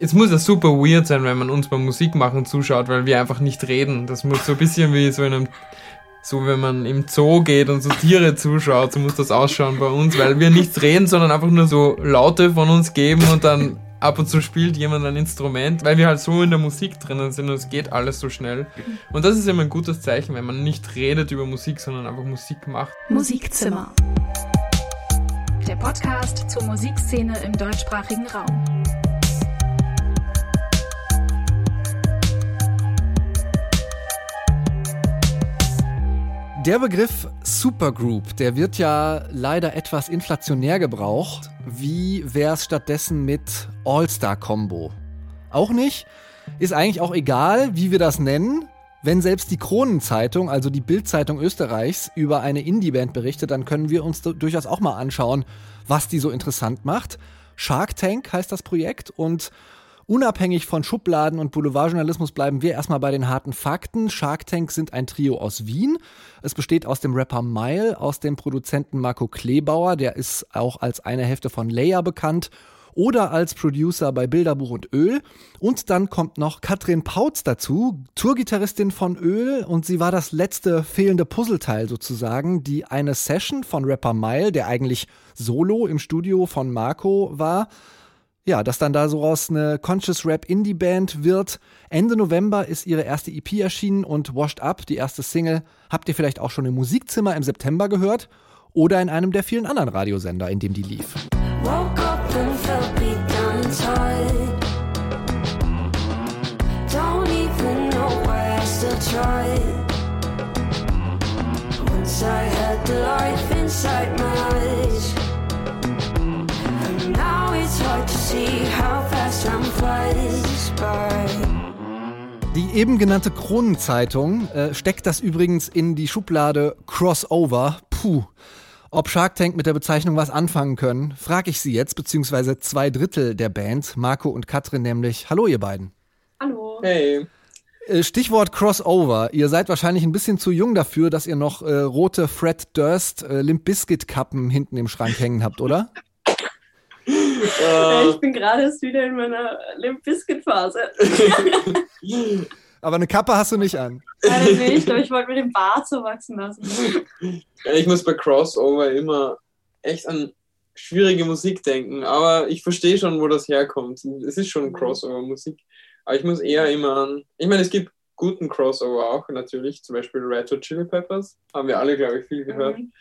Es muss ja super weird sein, wenn man uns beim Musikmachen zuschaut, weil wir einfach nicht reden. Das muss so ein bisschen wie so in einem, so wenn man im Zoo geht und so Tiere zuschaut, so muss das ausschauen bei uns, weil wir nichts reden, sondern einfach nur so Laute von uns geben und dann ab und zu spielt jemand ein Instrument, weil wir halt so in der Musik drinnen sind und es geht alles so schnell. Und das ist immer ein gutes Zeichen, wenn man nicht redet über Musik, sondern einfach Musik macht. Musikzimmer. Der Podcast zur Musikszene im deutschsprachigen Raum. Der Begriff Supergroup, der wird ja leider etwas inflationär gebraucht. Wie wär's stattdessen mit All-Star-Combo? Auch nicht? Ist eigentlich auch egal, wie wir das nennen. Wenn selbst die Kronenzeitung, also die Bildzeitung Österreichs, über eine Indie-Band berichtet, dann können wir uns durchaus auch mal anschauen, was die so interessant macht. Shark Tank heißt das Projekt und Unabhängig von Schubladen und Boulevardjournalismus bleiben wir erstmal bei den harten Fakten. Shark Tank sind ein Trio aus Wien. Es besteht aus dem Rapper Mile, aus dem Produzenten Marco Kleebauer, der ist auch als eine Hälfte von Leia bekannt oder als Producer bei Bilderbuch und Öl. Und dann kommt noch Katrin Pautz dazu, Tourgitarristin von Öl und sie war das letzte fehlende Puzzleteil sozusagen, die eine Session von Rapper Mile, der eigentlich solo im Studio von Marco war, ja, dass dann da so raus eine Conscious Rap Indie Band wird. Ende November ist ihre erste EP erschienen und Washed Up, die erste Single, habt ihr vielleicht auch schon im Musikzimmer im September gehört oder in einem der vielen anderen Radiosender, in dem die lief. Woke up and felt beat down inside. Don't even know why I still. Once I had the life inside my eyes. Die eben genannte Kronenzeitung äh, steckt das übrigens in die Schublade Crossover. Puh. Ob Shark Tank mit der Bezeichnung was anfangen können, frage ich Sie jetzt, beziehungsweise zwei Drittel der Band, Marco und Katrin nämlich. Hallo ihr beiden. Hallo. Hey. Äh, Stichwort Crossover. Ihr seid wahrscheinlich ein bisschen zu jung dafür, dass ihr noch äh, rote Fred Durst äh, Limp Biscuit Kappen hinten im Schrank hängen habt, oder? Äh, ich bin gerade erst wieder in meiner Limp Bizkit Phase. Aber eine Kappe hast du nicht an. Leider nicht, aber ich wollte mir den Bart so wachsen lassen. ich muss bei Crossover immer echt an schwierige Musik denken, aber ich verstehe schon, wo das herkommt. Es ist schon Crossover-Musik. Aber ich muss eher immer an. Ich meine, es gibt guten Crossover auch natürlich, zum Beispiel Red Hot Chili Peppers. Haben wir alle, glaube ich, viel gehört. Mhm.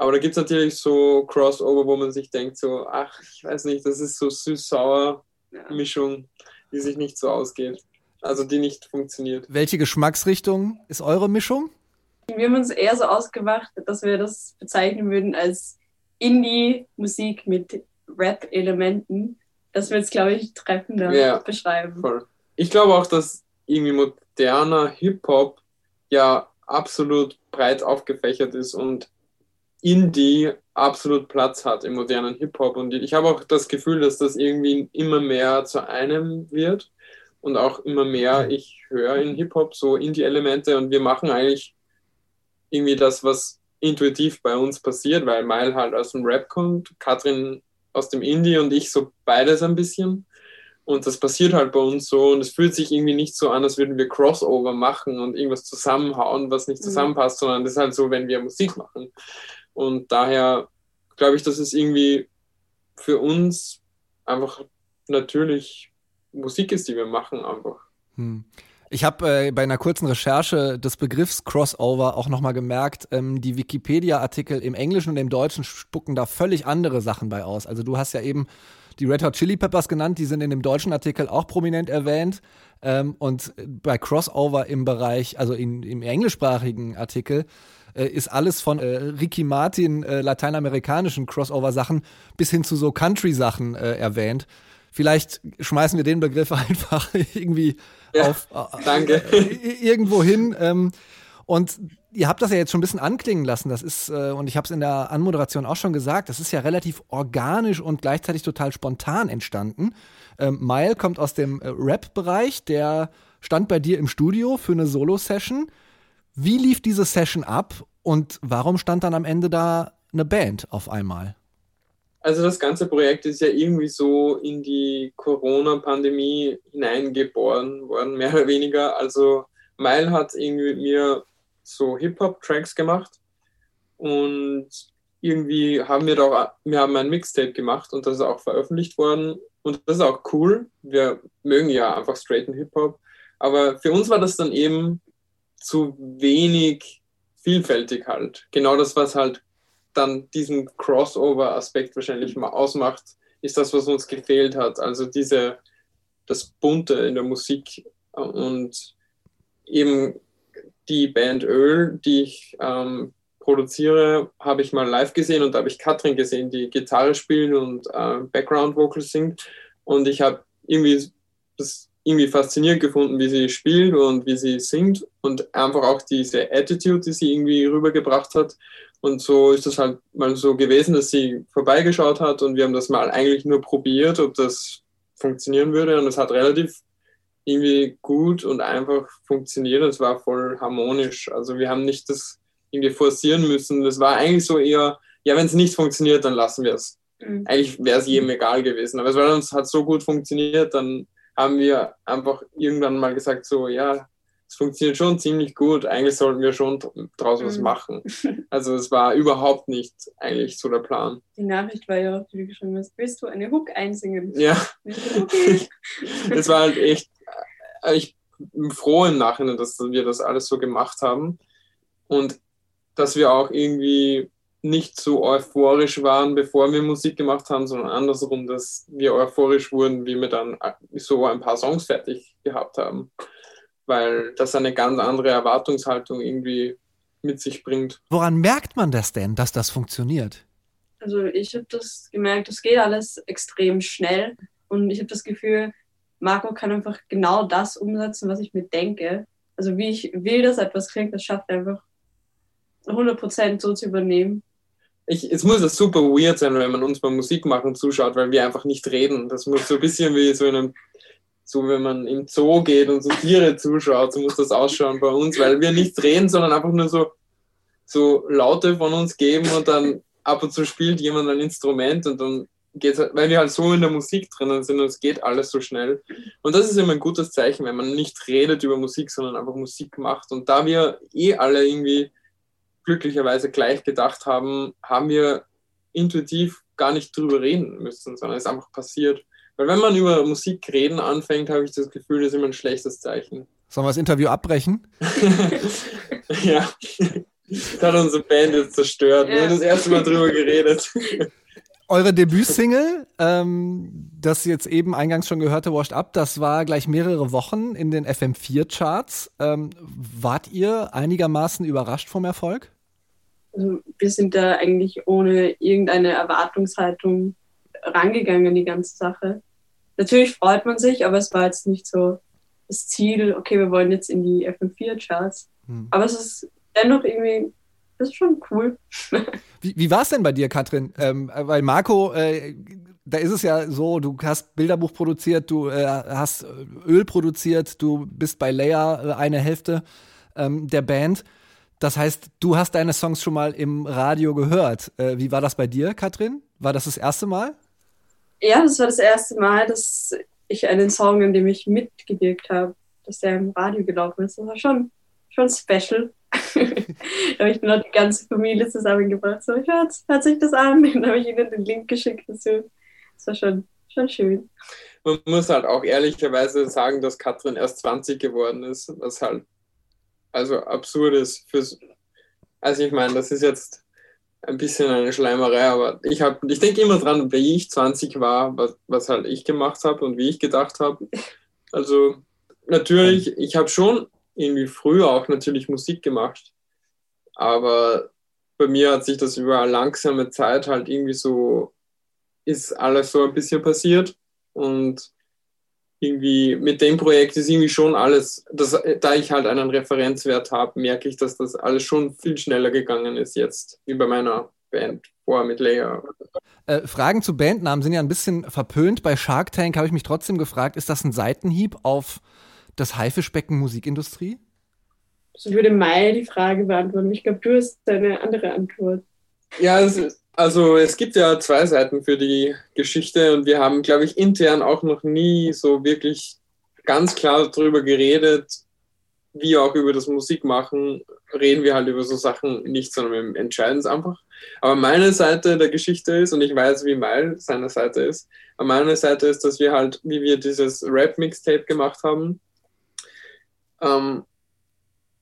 Aber da gibt es natürlich so Crossover, wo man sich denkt, so, ach, ich weiß nicht, das ist so süß-sauer Mischung, die sich nicht so ausgeht. Also die nicht funktioniert. Welche Geschmacksrichtung ist eure Mischung? Wir haben uns eher so ausgemacht, dass wir das bezeichnen würden als Indie-Musik mit Rap-Elementen. Das wird es, glaube ich, treffender ja, beschreiben. Voll. Ich glaube auch, dass irgendwie moderner Hip-Hop ja absolut breit aufgefächert ist und Indie absolut Platz hat im modernen Hip-Hop. Und ich habe auch das Gefühl, dass das irgendwie immer mehr zu einem wird und auch immer mehr ich höre in Hip-Hop so Indie-Elemente und wir machen eigentlich irgendwie das, was intuitiv bei uns passiert, weil Mile halt aus dem Rap kommt, Katrin aus dem Indie und ich so beides ein bisschen. Und das passiert halt bei uns so und es fühlt sich irgendwie nicht so an, als würden wir Crossover machen und irgendwas zusammenhauen, was nicht mhm. zusammenpasst, sondern das ist halt so, wenn wir Musik machen. Und daher glaube ich, dass es irgendwie für uns einfach natürlich Musik ist, die wir machen einfach. Hm. Ich habe äh, bei einer kurzen Recherche des Begriffs Crossover auch nochmal gemerkt, ähm, die Wikipedia-Artikel im Englischen und im Deutschen spucken da völlig andere Sachen bei aus. Also du hast ja eben die Red Hot Chili Peppers genannt, die sind in dem deutschen Artikel auch prominent erwähnt. Ähm, und bei Crossover im Bereich, also in, im englischsprachigen Artikel, äh, ist alles von äh, Ricky Martin äh, lateinamerikanischen Crossover-Sachen bis hin zu so Country-Sachen äh, erwähnt. Vielleicht schmeißen wir den Begriff einfach irgendwie ja, auf äh, danke. Äh, irgendwo hin. Ähm, und ihr habt das ja jetzt schon ein bisschen anklingen lassen. Das ist, äh, und ich habe es in der Anmoderation auch schon gesagt, das ist ja relativ organisch und gleichzeitig total spontan entstanden. Ähm, Mile kommt aus dem Rap-Bereich, der stand bei dir im Studio für eine Solo-Session. Wie lief diese Session ab und warum stand dann am Ende da eine Band auf einmal? also das ganze Projekt ist ja irgendwie so in die Corona-Pandemie hineingeboren worden, mehr oder weniger. Also Mile hat irgendwie mit mir so Hip-Hop-Tracks gemacht und irgendwie haben wir doch, wir haben ein Mixtape gemacht und das ist auch veröffentlicht worden und das ist auch cool. Wir mögen ja einfach straighten Hip-Hop, aber für uns war das dann eben zu wenig vielfältig halt. Genau das, was halt dann diesen Crossover-Aspekt wahrscheinlich mal ausmacht, ist das, was uns gefehlt hat. Also diese, das Bunte in der Musik und eben die Band Öl, die ich ähm, produziere, habe ich mal live gesehen und da habe ich Katrin gesehen, die Gitarre spielt und äh, Background Vocals singt. Und ich habe irgendwie das irgendwie faszinierend gefunden, wie sie spielt und wie sie singt und einfach auch diese Attitude, die sie irgendwie rübergebracht hat. Und so ist das halt mal so gewesen, dass sie vorbeigeschaut hat und wir haben das mal eigentlich nur probiert, ob das funktionieren würde. Und es hat relativ irgendwie gut und einfach funktioniert. Es war voll harmonisch. Also wir haben nicht das irgendwie forcieren müssen. Das war eigentlich so eher, ja, wenn es nicht funktioniert, dann lassen wir es. Mhm. Eigentlich wäre es jedem egal gewesen. Aber es war uns hat so gut funktioniert, dann haben wir einfach irgendwann mal gesagt, so, ja, es funktioniert schon ziemlich gut, eigentlich sollten wir schon draus mhm. was machen. Also es war überhaupt nicht eigentlich so der Plan. Die Nachricht war ja auch, die du geschrieben hast, willst du eine Hook einsingen? Ja. Okay. es war halt echt, äh, ich bin froh im Nachhinein, dass wir das alles so gemacht haben und dass wir auch irgendwie nicht so euphorisch waren, bevor wir Musik gemacht haben, sondern andersrum, dass wir euphorisch wurden, wie wir dann so ein paar Songs fertig gehabt haben. Weil das eine ganz andere Erwartungshaltung irgendwie mit sich bringt. Woran merkt man das denn, dass das funktioniert? Also ich habe das gemerkt, es geht alles extrem schnell und ich habe das Gefühl, Marco kann einfach genau das umsetzen, was ich mir denke. Also wie ich will, dass etwas klingt, das schafft er einfach 100% so zu übernehmen ich, es muss ja super weird sein, wenn man uns beim Musik machen zuschaut, weil wir einfach nicht reden. Das muss so ein bisschen wie so in einem, so wenn man im Zoo geht und so Tiere zuschaut, so muss das ausschauen bei uns, weil wir nicht reden, sondern einfach nur so, so Laute von uns geben und dann ab und zu spielt jemand ein Instrument und dann geht halt, weil wir halt so in der Musik drinnen sind und es geht alles so schnell. Und das ist immer ein gutes Zeichen, wenn man nicht redet über Musik, sondern einfach Musik macht. Und da wir eh alle irgendwie glücklicherweise gleich gedacht haben, haben wir intuitiv gar nicht drüber reden müssen, sondern es ist einfach passiert. Weil wenn man über Musik reden anfängt, habe ich das Gefühl, das ist immer ein schlechtes Zeichen. Sollen wir das Interview abbrechen? ja. Das hat unsere Band jetzt zerstört. Ja. Wir haben das erste Mal drüber geredet. Eure Debütsingle, ähm, das jetzt eben eingangs schon gehörte, Washed Up, das war gleich mehrere Wochen in den FM4-Charts. Ähm, wart ihr einigermaßen überrascht vom Erfolg? Also wir sind da eigentlich ohne irgendeine Erwartungshaltung rangegangen an die ganze Sache. Natürlich freut man sich, aber es war jetzt nicht so das Ziel, okay, wir wollen jetzt in die FM4-Charts. Hm. Aber es ist dennoch irgendwie das ist schon cool. wie wie war es denn bei dir, Katrin? Ähm, weil Marco, äh, da ist es ja so, du hast Bilderbuch produziert, du äh, hast Öl produziert, du bist bei Leia äh, eine Hälfte ähm, der Band. Das heißt, du hast deine Songs schon mal im Radio gehört. Äh, wie war das bei dir, Katrin? War das das erste Mal? Ja, das war das erste Mal, dass ich einen Song, in dem ich mitgewirkt habe, dass der im Radio gelaufen ist. Das war schon, schon special. Da habe ich noch die ganze Familie zusammengebracht. So, hört, hört sich das an. Dann habe ich ihnen den Link geschickt dazu. Das war schon, schon schön. Man muss halt auch ehrlicherweise sagen, dass Katrin erst 20 geworden ist, was halt also absurd ist. Fürs, also ich meine, das ist jetzt ein bisschen eine Schleimerei, aber ich, ich denke immer dran, wie ich 20 war, was, was halt ich gemacht habe und wie ich gedacht habe. Also natürlich, ich habe schon irgendwie früher auch natürlich Musik gemacht. Aber bei mir hat sich das über langsame Zeit halt irgendwie so, ist alles so ein bisschen passiert. Und irgendwie mit dem Projekt ist irgendwie schon alles, das, da ich halt einen Referenzwert habe, merke ich, dass das alles schon viel schneller gegangen ist jetzt, wie bei meiner Band vorher mit Leia. Äh, Fragen zu Bandnamen sind ja ein bisschen verpönt. Bei Shark Tank habe ich mich trotzdem gefragt, ist das ein Seitenhieb auf das Haifischbecken Musikindustrie? So würde Mai die Frage beantworten. Ich glaube, du hast eine andere Antwort. Ja, Also es gibt ja zwei Seiten für die Geschichte und wir haben, glaube ich, intern auch noch nie so wirklich ganz klar darüber geredet, wie auch über das Musikmachen, reden wir halt über so Sachen nicht, sondern wir entscheiden es einfach. Aber meine Seite der Geschichte ist, und ich weiß, wie Mal seine Seite ist, aber meine Seite ist, dass wir halt, wie wir dieses Rap-Mixtape gemacht haben, ähm,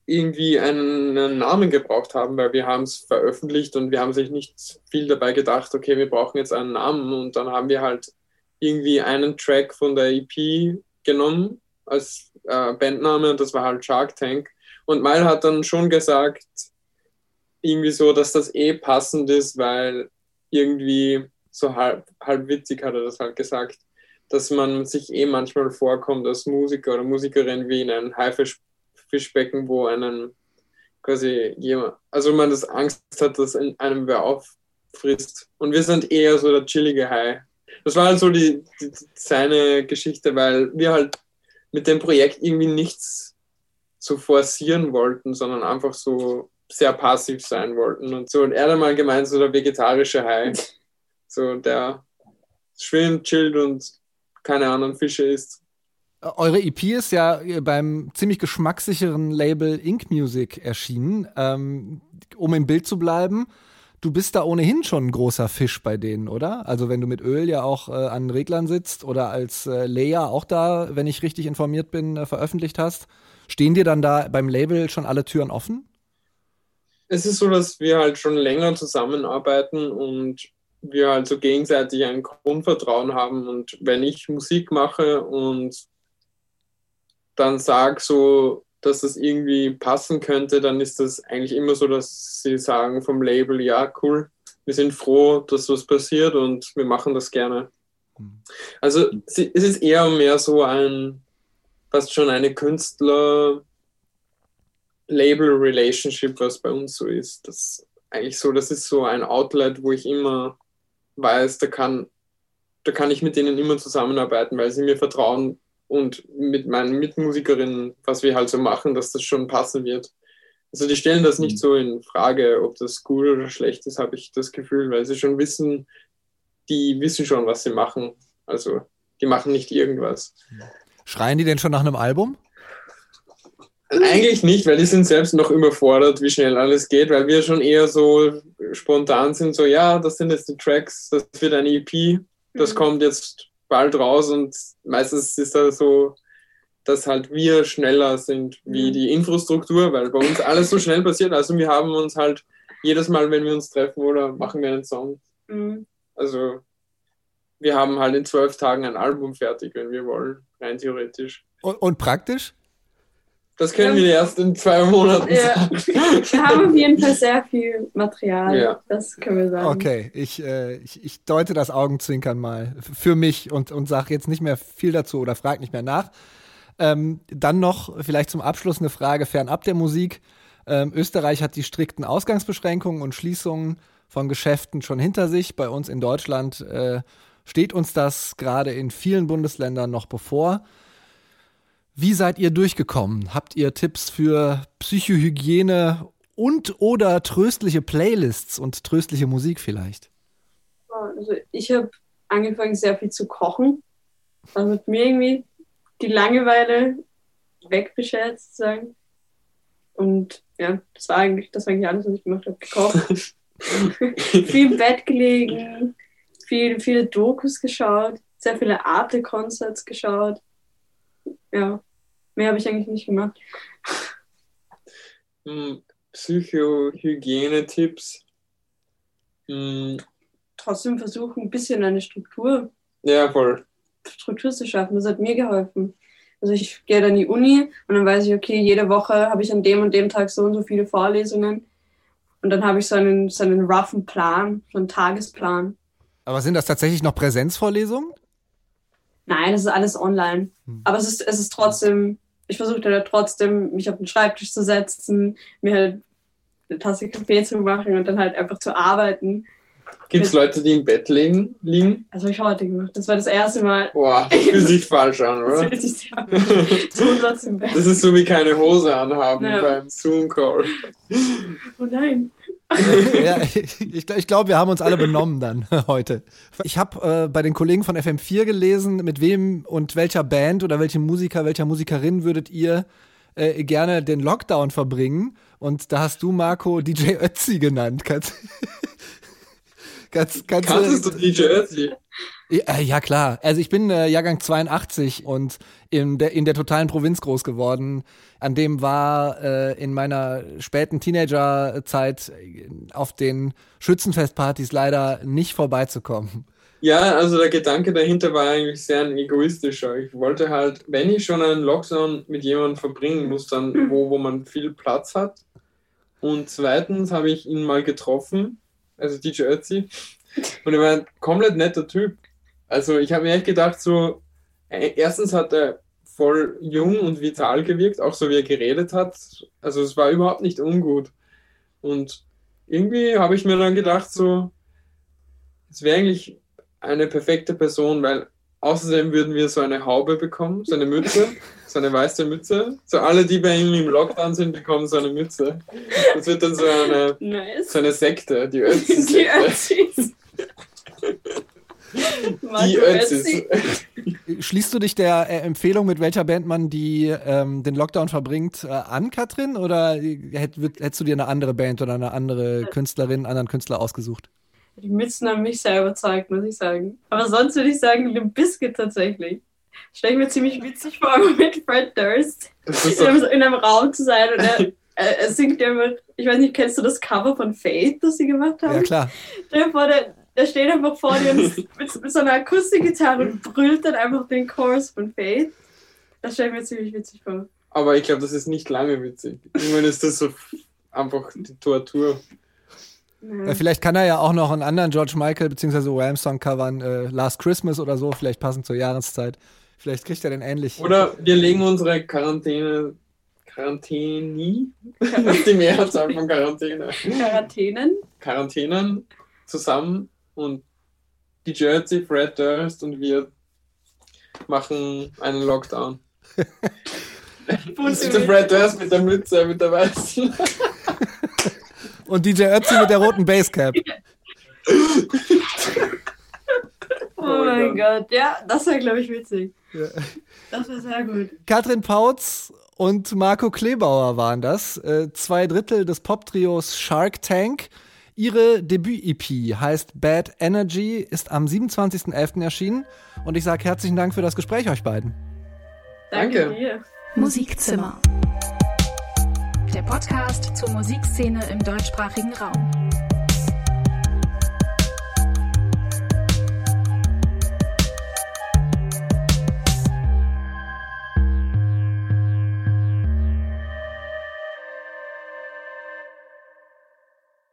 irgendwie einen Namen gebraucht haben, weil wir haben es veröffentlicht und wir haben sich nicht viel dabei gedacht, okay, wir brauchen jetzt einen Namen und dann haben wir halt irgendwie einen Track von der EP genommen als äh, Bandname und das war halt Shark Tank. Und Mal hat dann schon gesagt, irgendwie so, dass das eh passend ist, weil irgendwie so halb, halb witzig hat er das halt gesagt, dass man sich eh manchmal vorkommt als Musiker oder Musikerin wie in einem Haifischbecken, wo einen quasi jemand, also man das Angst hat, dass in einem wer auffrisst. Und wir sind eher so der chillige Hai. Das war halt so die, die, seine Geschichte, weil wir halt mit dem Projekt irgendwie nichts so forcieren wollten, sondern einfach so sehr passiv sein wollten. Und so, und er hat mal gemeint, so der vegetarische Hai, so der schwimmt, chillt und keine anderen Fische isst. Eure EP ist ja beim ziemlich geschmackssicheren Label Ink Music erschienen. Ähm, um im Bild zu bleiben, du bist da ohnehin schon ein großer Fisch bei denen, oder? Also wenn du mit Öl ja auch äh, an Reglern sitzt oder als äh, Leia auch da, wenn ich richtig informiert bin, äh, veröffentlicht hast, stehen dir dann da beim Label schon alle Türen offen? Es ist so, dass wir halt schon länger zusammenarbeiten und wir halt so gegenseitig ein Grundvertrauen haben. Und wenn ich Musik mache und dann sage so, dass das irgendwie passen könnte, dann ist das eigentlich immer so, dass sie sagen vom Label, ja, cool, wir sind froh, dass was passiert und wir machen das gerne. Mhm. Also es ist eher mehr so ein, fast schon eine Künstler-Label-Relationship, was bei uns so ist. Das eigentlich so, das ist so ein Outlet, wo ich immer weiß, da kann, da kann ich mit denen immer zusammenarbeiten, weil sie mir vertrauen, und mit meinen Mitmusikerinnen, was wir halt so machen, dass das schon passen wird. Also die stellen das nicht mhm. so in Frage, ob das gut oder schlecht ist, habe ich das Gefühl, weil sie schon wissen, die wissen schon, was sie machen. Also die machen nicht irgendwas. Schreien die denn schon nach einem Album? Eigentlich nicht, weil die sind selbst noch überfordert, wie schnell alles geht, weil wir schon eher so spontan sind, so ja, das sind jetzt die Tracks, das wird ein EP, das mhm. kommt jetzt bald raus und meistens ist das so, dass halt wir schneller sind wie mhm. die Infrastruktur, weil bei uns alles so schnell passiert. Also wir haben uns halt jedes Mal, wenn wir uns treffen oder machen wir einen Song. Mhm. Also wir haben halt in zwölf Tagen ein Album fertig, wenn wir wollen, rein theoretisch. Und, und praktisch? Das können wir erst in zwei Monaten ja. sagen. Wir haben auf jeden Fall sehr viel Material. Ja. Das können wir sagen. Okay, ich, äh, ich, ich, deute das Augenzwinkern mal für mich und, und sage jetzt nicht mehr viel dazu oder frage nicht mehr nach. Ähm, dann noch vielleicht zum Abschluss eine Frage fernab der Musik. Ähm, Österreich hat die strikten Ausgangsbeschränkungen und Schließungen von Geschäften schon hinter sich. Bei uns in Deutschland äh, steht uns das gerade in vielen Bundesländern noch bevor. Wie seid ihr durchgekommen? Habt ihr Tipps für Psychohygiene und oder tröstliche Playlists und tröstliche Musik vielleicht? Also ich habe angefangen sehr viel zu kochen. Das hat mir irgendwie die Langeweile wegbeschert sozusagen. Und ja, das war eigentlich, das war eigentlich alles, was ich gemacht habe. Gekocht. viel im Bett gelegen, viel, viele Dokus geschaut, sehr viele Arte-Concerts geschaut. Ja. Mehr habe ich eigentlich nicht gemacht. Hm, Psychohygiene-Tipps. Hm. Trotzdem versuchen, ein bisschen eine Struktur. Ja, voll. Struktur zu schaffen. Das hat mir geholfen. Also ich gehe dann in die Uni und dann weiß ich, okay, jede Woche habe ich an dem und dem Tag so und so viele Vorlesungen. Und dann habe ich so einen, so einen roughen Plan, so einen Tagesplan. Aber sind das tatsächlich noch Präsenzvorlesungen? Nein, das ist alles online. Hm. Aber es ist, es ist trotzdem ich versuchte da trotzdem, mich auf den Schreibtisch zu setzen, mir halt eine Tasse Kaffee zu machen und dann halt einfach zu arbeiten. Gibt es Leute, die im Bett liegen? liegen? Das habe ich heute gemacht. Das war das erste Mal. Boah, das fühlt sich falsch an, oder? Sich das ist so wie keine Hose anhaben ja. beim Zoom-Call. Oh nein. ja, ich, ich glaube, wir haben uns alle benommen dann heute. Ich habe äh, bei den Kollegen von FM4 gelesen, mit wem und welcher Band oder welchem Musiker, welcher Musikerin würdet ihr äh, gerne den Lockdown verbringen? Und da hast du, Marco, DJ Ötzi genannt. Kannst, kannst, kannst, kannst du DJ Ötzi? Ja, ja, klar. Also ich bin äh, Jahrgang 82 und in der, in der totalen Provinz groß geworden. An dem war äh, in meiner späten Teenagerzeit auf den Schützenfestpartys leider nicht vorbeizukommen. Ja, also der Gedanke dahinter war eigentlich sehr ein egoistischer. Ich wollte halt, wenn ich schon einen Lockdown mit jemandem verbringen muss, dann wo, wo man viel Platz hat. Und zweitens habe ich ihn mal getroffen, also DJ Ötzi. Und er war ein komplett netter Typ. Also ich habe mir echt gedacht, so, äh, erstens hat er voll jung und vital gewirkt, auch so wie er geredet hat. Also es war überhaupt nicht ungut. Und irgendwie habe ich mir dann gedacht, so, es wäre eigentlich eine perfekte Person, weil außerdem würden wir so eine Haube bekommen, so eine Mütze, so eine weiße Mütze. So alle, die bei ihm im Lockdown sind, bekommen so eine Mütze. Das wird dann so eine, nice. so eine Sekte, die Ötzis. Die Ötzis. Die Ötzis. Schließt du dich der äh, Empfehlung, mit welcher Band man die, ähm, den Lockdown verbringt, äh, an, Katrin? Oder hätt, hättest du dir eine andere Band oder eine andere Künstlerin, einen anderen Künstler ausgesucht? Die Mützen haben mich sehr überzeugt, muss ich sagen. Aber sonst würde ich sagen, Limp Bizkit tatsächlich. Stelle ich mir ziemlich witzig vor, mit Fred Durst in einem, in einem, Raum zu sein und er, er, singt ja immer, ich weiß nicht, kennst du das Cover von Fate, das sie gemacht haben? Ja, klar. Dir vor, der, der steht einfach vor dir mit, mit so einer Akustikgitarre und brüllt dann einfach den Chorus von Fate. Das stelle ich mir ziemlich witzig vor. Aber ich glaube, das ist nicht lange witzig. Irgendwann ist das so einfach die Tortur. Ja, vielleicht kann er ja auch noch einen anderen George Michael bzw. Wham-Song covern, äh, Last Christmas oder so, vielleicht passend zur Jahreszeit. Vielleicht kriegt er den ähnlich. Oder wir legen unsere Quarantäne. Quarantäne? Das ist die Mehrzahl von Quarantäne. Quarantänen? Quarantänen zusammen und die Jersey, Fred Durst und wir machen einen Lockdown. der Fred Durst mit der Mütze, mit der weißen. und DJ Ötzi mit der roten Basecap. oh mein Gott, ja, das wäre, glaube ich, witzig. Ja. Das wäre sehr gut. Katrin Pautz und Marco Klebauer waren das. Äh, zwei Drittel des Pop-Trios Shark Tank. Ihre Debüt-EP heißt Bad Energy, ist am 27.11. erschienen. Und ich sage herzlichen Dank für das Gespräch euch beiden. Danke dir. Musikzimmer. Der Podcast zur Musikszene im deutschsprachigen Raum.